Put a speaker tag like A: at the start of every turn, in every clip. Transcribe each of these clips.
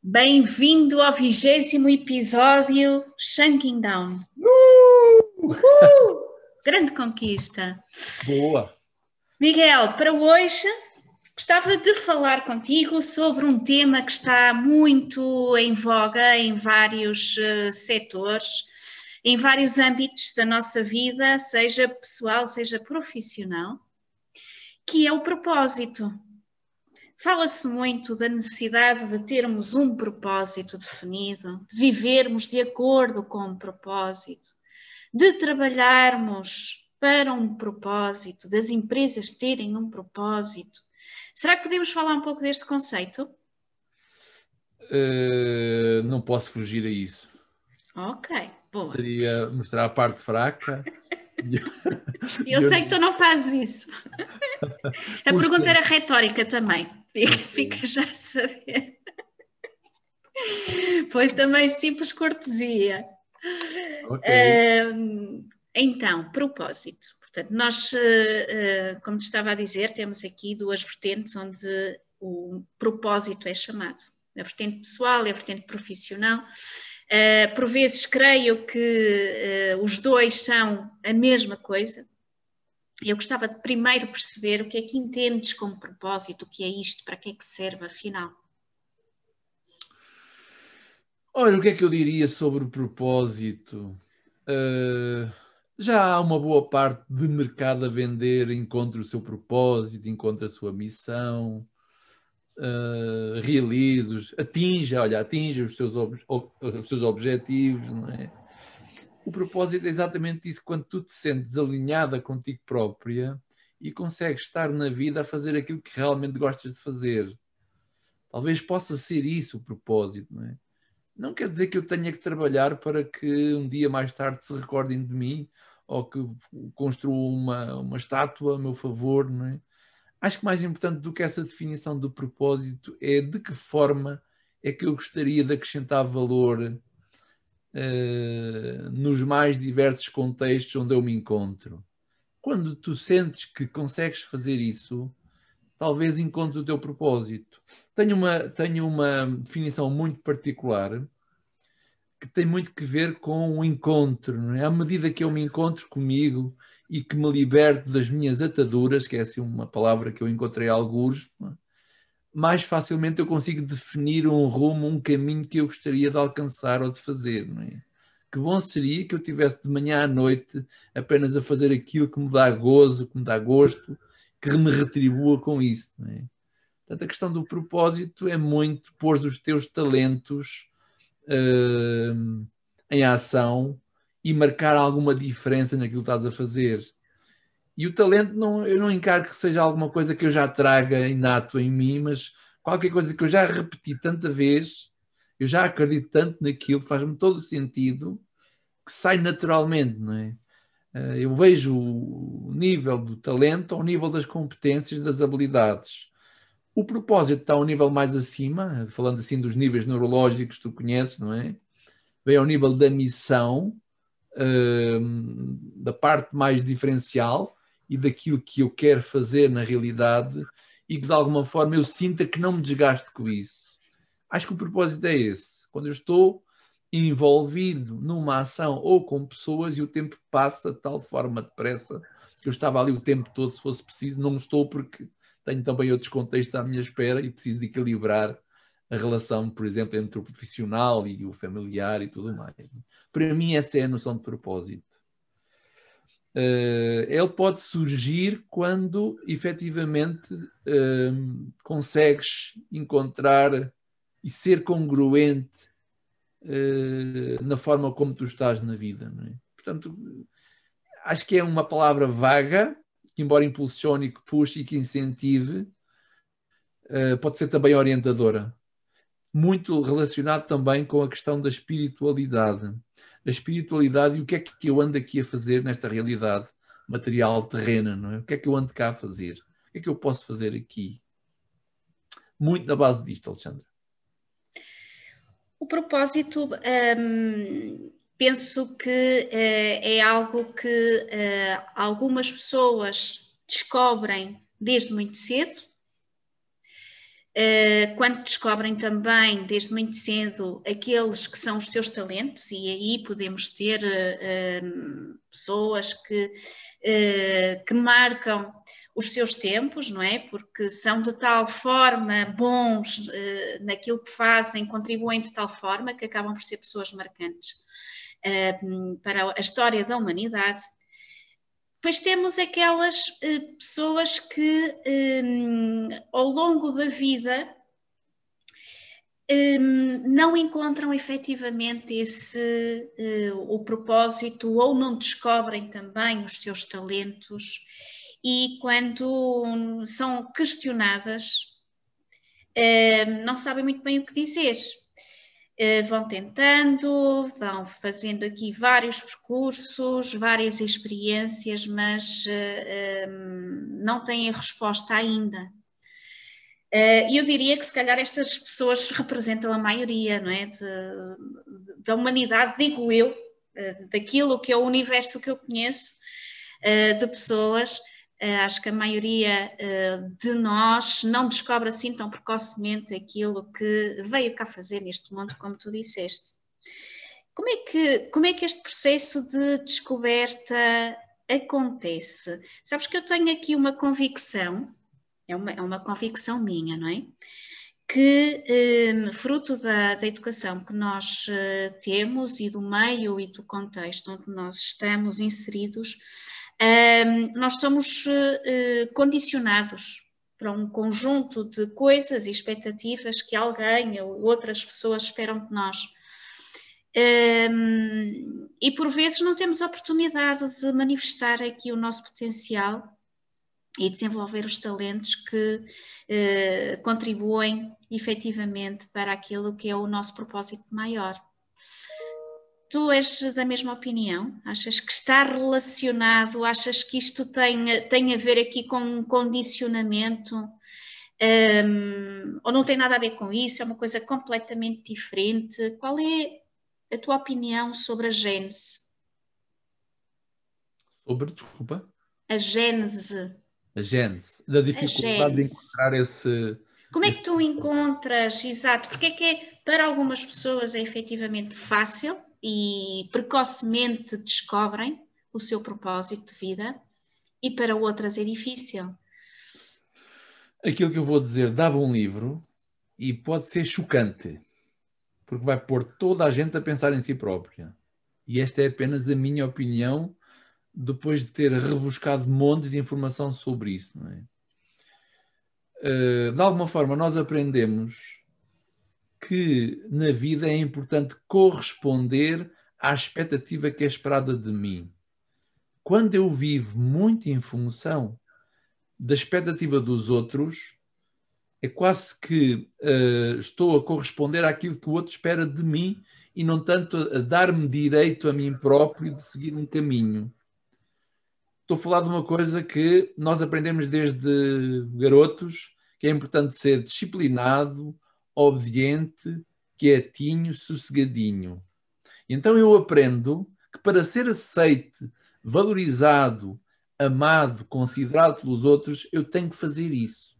A: Bem-vindo ao vigésimo episódio Shanking Down. Uh! Uh! Grande conquista.
B: Boa.
A: Miguel, para hoje gostava de falar contigo sobre um tema que está muito em voga em vários uh, setores, em vários âmbitos da nossa vida, seja pessoal, seja profissional, que é o propósito. Fala-se muito da necessidade de termos um propósito definido, de vivermos de acordo com um propósito, de trabalharmos para um propósito, das empresas terem um propósito. Será que podemos falar um pouco deste conceito?
B: Uh, não posso fugir a isso.
A: Ok, boa.
B: Seria mostrar a parte fraca.
A: Eu sei que tu não fazes isso. A pergunta era retórica também. Fica, fica já a saber. Foi também simples cortesia. Okay. Uh, então, propósito. Portanto, nós, uh, como te estava a dizer, temos aqui duas vertentes onde o propósito é chamado. A vertente pessoal e a vertente profissional. Uh, por vezes creio que os dois são a mesma coisa. Eu gostava de primeiro perceber o que é que entendes como propósito, o que é isto, para que é que serve afinal.
B: Olha, o que é que eu diria sobre o propósito? Uh, já há uma boa parte de mercado a vender, encontra o seu propósito, encontra a sua missão, uh, realize-os, atinja, olha, atinja os seus, ob os seus objetivos, não é? O propósito é exatamente isso, quando tu te sentes alinhada contigo própria e consegues estar na vida a fazer aquilo que realmente gostas de fazer. Talvez possa ser isso o propósito, não é? Não quer dizer que eu tenha que trabalhar para que um dia mais tarde se recordem de mim ou que construam uma, uma estátua a meu favor, não é? acho que mais importante do que essa definição do propósito é de que forma é que eu gostaria de acrescentar valor uh, nos mais diversos contextos onde eu me encontro. Quando tu sentes que consegues fazer isso, talvez encontres o teu propósito. Tenho uma, tenho uma definição muito particular que tem muito que ver com o encontro. Não é? À medida que eu me encontro comigo, e que me liberto das minhas ataduras, que é assim uma palavra que eu encontrei alguns, mais facilmente eu consigo definir um rumo, um caminho que eu gostaria de alcançar ou de fazer. Não é? Que bom seria que eu tivesse de manhã à noite apenas a fazer aquilo que me dá gozo, que me dá gosto, que me retribua com isso. Não é? Portanto, a questão do propósito é muito pôr os teus talentos uh, em ação e marcar alguma diferença naquilo que estás a fazer. E o talento, não, eu não encaro que seja alguma coisa que eu já traga inato em mim, mas qualquer coisa que eu já repeti tanta vez, eu já acredito tanto naquilo, faz-me todo o sentido, que sai naturalmente, não é? Eh, eu vejo o nível do talento ao nível das competências, das habilidades. O propósito está ao nível mais acima, falando assim dos níveis neurológicos que tu conheces, não é? Vem ao nível da missão, da parte mais diferencial e daquilo que eu quero fazer na realidade e que de alguma forma eu sinta que não me desgaste com isso. Acho que o propósito é esse. Quando eu estou envolvido numa ação ou com pessoas e o tempo passa de tal forma depressa que eu estava ali o tempo todo, se fosse preciso, não estou porque tenho também outros contextos à minha espera e preciso de equilibrar a relação, por exemplo, entre o profissional e o familiar e tudo mais. Para mim, essa é a noção de propósito. Uh, ele pode surgir quando efetivamente uh, consegues encontrar e ser congruente uh, na forma como tu estás na vida. É? Portanto, acho que é uma palavra vaga, que embora impulsione, que puxe e que incentive, pode ser também orientadora muito relacionado também com a questão da espiritualidade. A espiritualidade e o que é que eu ando aqui a fazer nesta realidade material terrena, não é? O que é que eu ando cá a fazer? O que é que eu posso fazer aqui? Muito na base disto, Alexandre.
A: O propósito, hum, penso que uh, é algo que uh, algumas pessoas descobrem desde muito cedo. Uh, quando descobrem também desde muito cedo aqueles que são os seus talentos, e aí podemos ter pessoas que, que marcam os seus tempos, não é? Porque são de tal forma bons naquilo que fazem, contribuem de tal forma que acabam por ser pessoas marcantes para a história da humanidade. Depois temos aquelas uh, pessoas que um, ao longo da vida um, não encontram efetivamente esse o propósito ou não descobrem também os seus talentos e quando são questionadas, eh, não sabem muito bem o que dizer. Eh, vão tentando, vão fazendo aqui vários percursos, várias experiências, mas eh, não têm a resposta ainda. Eu diria que se calhar estas pessoas representam a maioria, não é? De, da humanidade, digo eu, daquilo que é o universo que eu conheço, de pessoas acho que a maioria uh, de nós não descobre assim tão precocemente aquilo que veio cá fazer neste mundo, como tu disseste. Como é que, como é que este processo de descoberta acontece? Sabes que eu tenho aqui uma convicção, é uma, é uma convicção minha, não é? Que, eh, fruto da, da, educação que nós temos e do meio e do contexto onde nós estamos inseridos, nós somos uh, condicionados para um conjunto de coisas e expectativas que alguém ou outras pessoas esperam de nós. E por vezes não temos oportunidade de manifestar aqui o nosso potencial e desenvolver os talentos que uh, contribuem efetivamente para aquilo que é o nosso propósito maior. Tu és da mesma opinião? Achas que está relacionado? Achas que isto tem, tem a ver aqui com um condicionamento? Um, ou não tem nada a ver com isso? É uma coisa completamente diferente? Qual é a tua opinião sobre a gênese?
B: Sobre, desculpa?
A: A gênese.
B: A gênese. Da dificuldade de encontrar esse.
A: Como é que tu encontras, exato, porque é que é, para algumas pessoas é efetivamente fácil e precocemente descobrem o seu propósito de vida e para outras é difícil.
B: Aquilo que eu vou dizer dava um livro e pode ser chocante, porque vai pôr toda a gente a pensar em si própria. E esta é apenas a minha opinião depois de ter rebuscado um monte de informação sobre isso. É? Eh, de alguma forma, nós aprendemos que na vida é importante corresponder à expectativa que é esperada de mim. Quando eu vivo muito em função da expectativa dos outros, é quase que uh, estou a corresponder àquilo que o outro espera de mim e não tanto a dar-me direito a mim próprio de seguir um caminho. Estou a falar de uma coisa que nós aprendemos desde garotos, que é importante ser disciplinado, obediente, quietinho, sossegadinho. Então eu aprendo que para ser aceite, valorizado, amado, considerado pelos outros, eu tenho que fazer isso.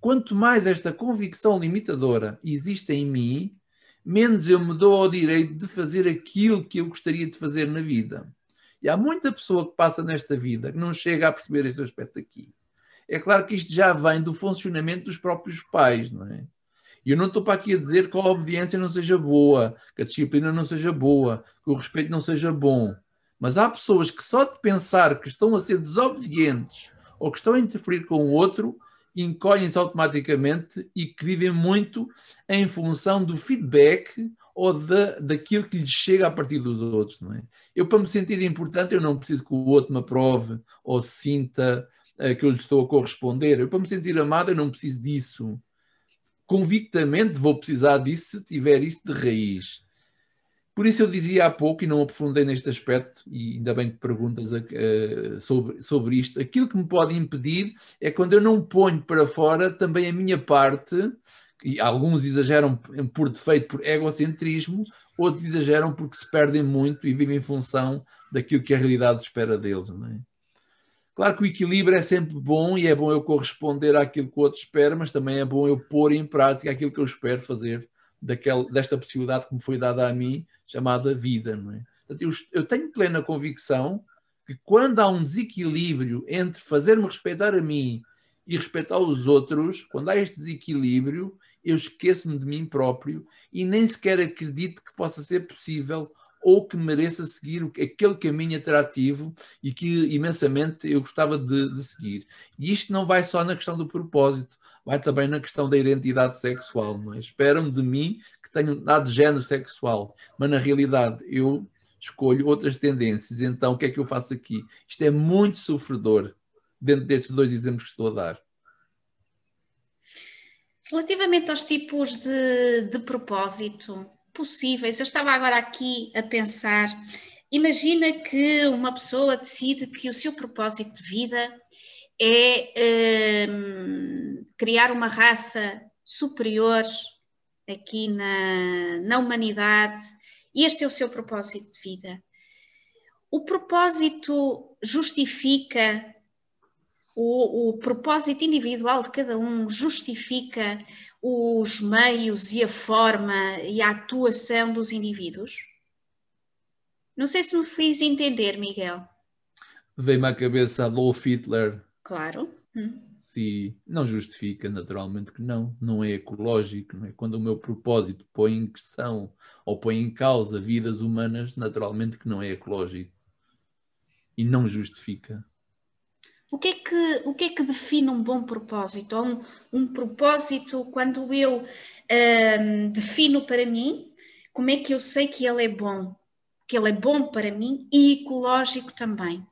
B: Quanto mais esta convicção limitadora existe em mim, menos eu me dou ao direito de fazer aquilo que eu gostaria de fazer na vida. E há muita pessoa que passa nesta vida que não chega a perceber este aspecto aqui. É claro que isto já vem do funcionamento dos próprios pais, não é? E eu não estou para aqui a dizer que a obediência não seja boa, que a disciplina não seja boa, que o respeito não seja bom. Mas há pessoas que só de pensar que estão a ser desobedientes ou que estão a interferir com o outro, encolhem-se automaticamente e que vivem muito em função do feedback ou da, daquilo que lhes chega a partir dos outros. Não é? Eu, para me sentir importante, eu não preciso que o outro me aprove ou sinta uh, que eu lhe estou a corresponder. Eu, para me sentir amado, eu não preciso disso convictamente vou precisar disso se tiver isso de raiz. Por isso eu dizia há pouco, e não aprofundei neste aspecto, e ainda bem que perguntas uh, sobre, sobre isto, aquilo que me pode impedir é quando eu não ponho para fora também a minha parte, e alguns exageram por defeito, por egocentrismo, outros exageram porque se perdem muito e vivem em função daquilo que a realidade espera deles. Não é? Claro que o equilíbrio é sempre bom e é bom eu corresponder àquilo que o outro espera, mas também é bom eu pôr em prática aquilo que eu espero fazer daquela, desta possibilidade que me foi dada a mim, chamada vida. Não é? Portanto, eu, eu tenho plena convicção que quando há um desequilíbrio entre fazer-me respeitar a mim e respeitar os outros, quando há este desequilíbrio, eu esqueço-me de mim próprio e nem sequer acredito que possa ser possível ou que mereça seguir aquele caminho atrativo e que imensamente eu gostava de, de, seguir. E isto não vai só na questão do propósito, vai também na questão da identidade sexual. Não é? Esperam de mim que tenha um dado género sexual, mas na realidade eu escolho outras tendências. Então, o que é que eu faço aqui? Isto é muito sofredor dentro destes dois exemplos que estou a dar.
A: Relativamente aos tipos de, de propósito possíveis, eu estava agora aqui a pensar. Imagina que uma pessoa decide que o seu propósito de vida é um, criar uma raça superior aqui na, na humanidade, e este é o seu propósito de vida. O propósito justifica, o, o propósito individual de cada um justifica os meios e a forma e a atuação dos indivíduos? Não sei se me fiz entender, Miguel.
B: Veio-me à cabeça Adolf Hitler
A: Claro. Hum.
B: Se não justifica, naturalmente que não, não é ecológico. Não é? Quando o meu propósito põe em questão ou põe em causa vidas humanas, naturalmente que não é ecológico. E não justifica.
A: O que é que, o que, é que define um bom propósito? Ou um, um propósito, quando eu um, defino para mim, como é que eu sei que ele é bom? Que ele é bom para mim e ecológico também.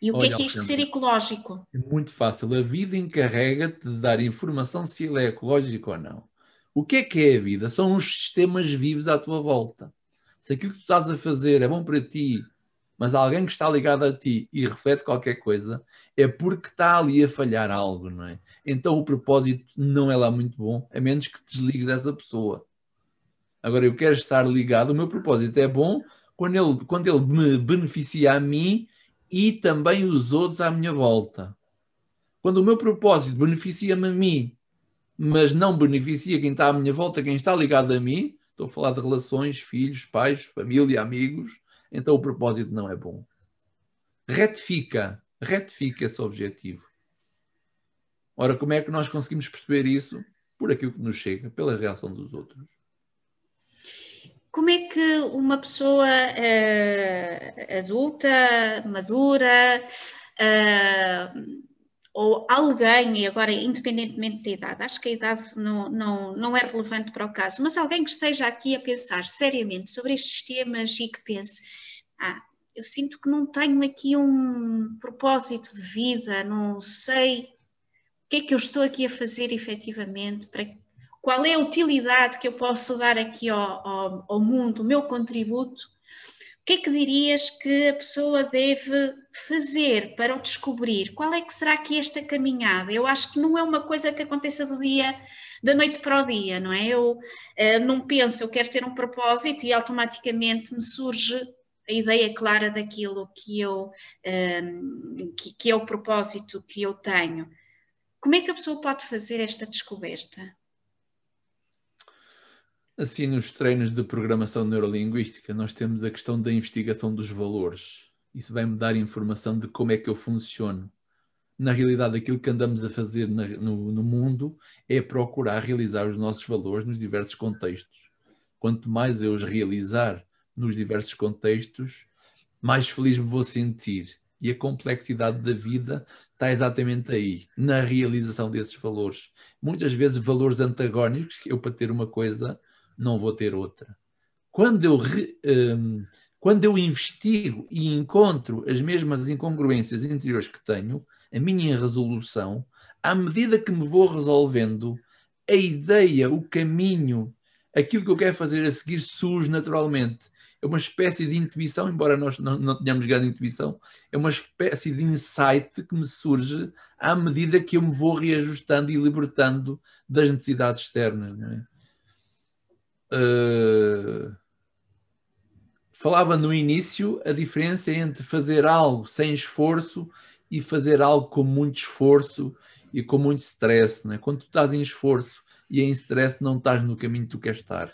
A: E o Olha, que é que é isto de ser ecológico?
B: É muito fácil. A vida encarrega-te de dar informação se ele é ecológico ou não. O que é que é a vida? São os sistemas vivos à tua volta. Se aquilo que tu estás a fazer é bom para ti, mas alguém que está ligado a ti e reflete qualquer coisa, é porque está ali a falhar algo, não é? Então o propósito não é lá muito bom, a menos que desligues dessa pessoa. Agora eu quero estar ligado, o meu propósito é bom quando ele, quando ele me beneficia a mim e também os outros à minha volta. Quando o meu propósito beneficia-me a mim, mas não beneficia quem está à minha volta, quem está ligado a mim, estou a falar de relações, filhos, pais, família, amigos, então o propósito não é bom. Retifica, retifica esse objetivo. Ora, como é que nós conseguimos perceber isso? Por aquilo que nos chega, pela reação dos outros
A: como é que uma pessoa uh, adulta, madura, uh, ou alguém, e agora independentemente da idade, acho que a idade não, não, não é relevante para o caso, mas alguém que esteja aqui a pensar seriamente sobre estes temas e que pense, ah, eu sinto que não tenho aqui um propósito de vida, não sei o que é que eu estou aqui a fazer efetivamente para qual é a utilidade que eu posso dar aqui ao, ao, ao mundo, o meu contributo, o que é que dirias que a pessoa deve fazer para o descobrir? Qual é que será que esta caminhada? Eu acho que não é uma coisa que aconteça do dia, da noite para o dia, não é? Eu uh, não penso, eu quero ter um propósito e automaticamente me surge a ideia clara daquilo que eu uh, que, que é o propósito que eu tenho. Como é que a pessoa pode fazer esta descoberta?
B: Assim, nos treinos de programação neurolinguística, nós temos a questão da investigação dos valores. Isso vai-me dar informação de como é que eu funciono. Na realidade, aquilo que andamos a fazer na, no, no mundo é procurar realizar os nossos valores nos diversos contextos. Quanto mais eu os realizar nos diversos contextos, mais feliz me vou sentir. E a complexidade da vida está exatamente aí, na realização desses valores. Muitas vezes, valores antagónicos, eu para ter uma coisa não vou ter outra. Quando eu, um, quando eu investigo e encontro as mesmas incongruências interiores que tenho, a minha resolução, à medida que me vou resolvendo, a ideia, o caminho, aquilo que eu quero fazer a seguir surge naturalmente. É uma espécie de intuição, embora nós não, não tenhamos grande intuição, é uma espécie de insight que me surge à medida que eu me vou reajustando e libertando das necessidades externas. É? Uh, falava no início a diferença entre fazer algo sem esforço e fazer algo com muito esforço e com muito stress. Né? Quando tu estás em esforço e em stress, não estás no caminho que tu queres estar.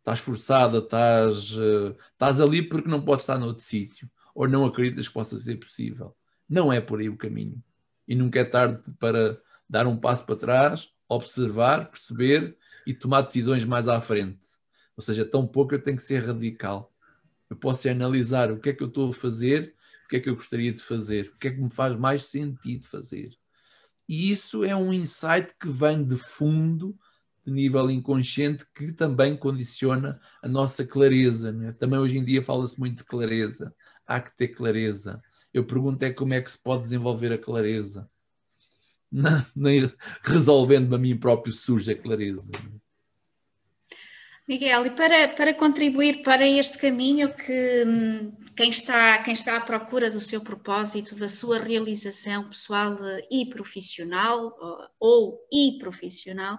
B: Estás forçada, estás, uh, estás ali porque não podes estar noutro sítio ou não acreditas que possa ser possível. Não é por aí o caminho. E nunca é tarde para dar um passo para trás, observar, perceber e tomar decisões mais à frente. Ou seja, tão pouco eu tenho que ser radical. Eu posso analisar o que é que eu estou a fazer, o que é que eu gostaria de fazer, o que é que me faz mais sentido fazer. E isso é um insight que vem de fundo, de nível inconsciente, que também condiciona a nossa clareza. Né? Também hoje em dia fala-se muito de clareza. Há que ter clareza. Eu pergunto é como é que se pode desenvolver a clareza. Não, nem resolvendo a mim próprio surge a clareza.
A: Miguel, e para, para contribuir para este caminho que hum, quem está, quem está à procura do seu propósito, da sua realização pessoal e profissional, ou, e profissional,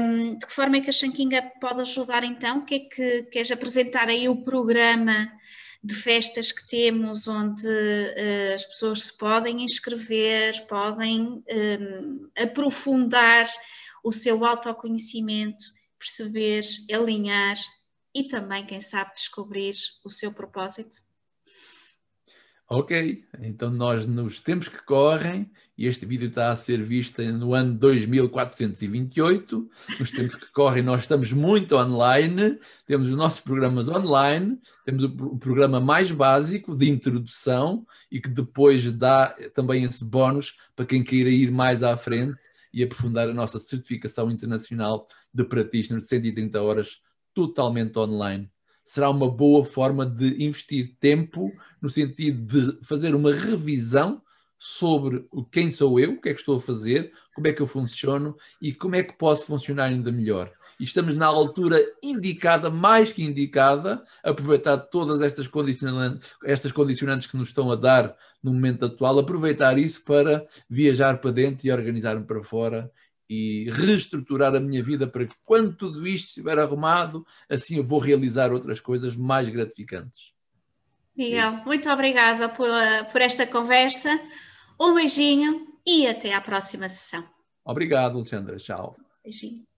A: um, de que forma é que a Shankinga pode ajudar então? O que é que queres apresentar aí o programa de festas que temos, onde uh, as pessoas se podem inscrever, podem um, aprofundar o seu autoconhecimento perceber, alinhar e também, quem sabe, descobrir o seu propósito?
B: Ok, então nós nos tempos que correm, e este vídeo está a ser visto no ano 2428, nos tempos que correm nós estamos muito online, temos os nossos programas online, temos o programa mais básico de introdução e que depois dá também esse bónus para quem queira ir mais à frente e aprofundar a nossa certificação internacional de practitioner de 130 horas totalmente online. Será uma boa forma de investir tempo no sentido de fazer uma revisão sobre quem sou eu, o que é que estou a fazer, como é que eu funciono e como é que posso funcionar ainda melhor e estamos na altura indicada, mais que indicada, aproveitar todas estas condicionantes, estas condicionantes que nos estão a dar no momento atual, aproveitar isso para viajar para dentro e organizar-me para fora e reestruturar a minha vida para que quando tudo isto estiver arrumado, assim eu vou realizar outras coisas mais gratificantes.
A: Miguel, muito obrigada por, por esta conversa. Um beijinho e até à próxima sessão.
B: Obrigado, Alexandra. Tchau.
A: Beijinho.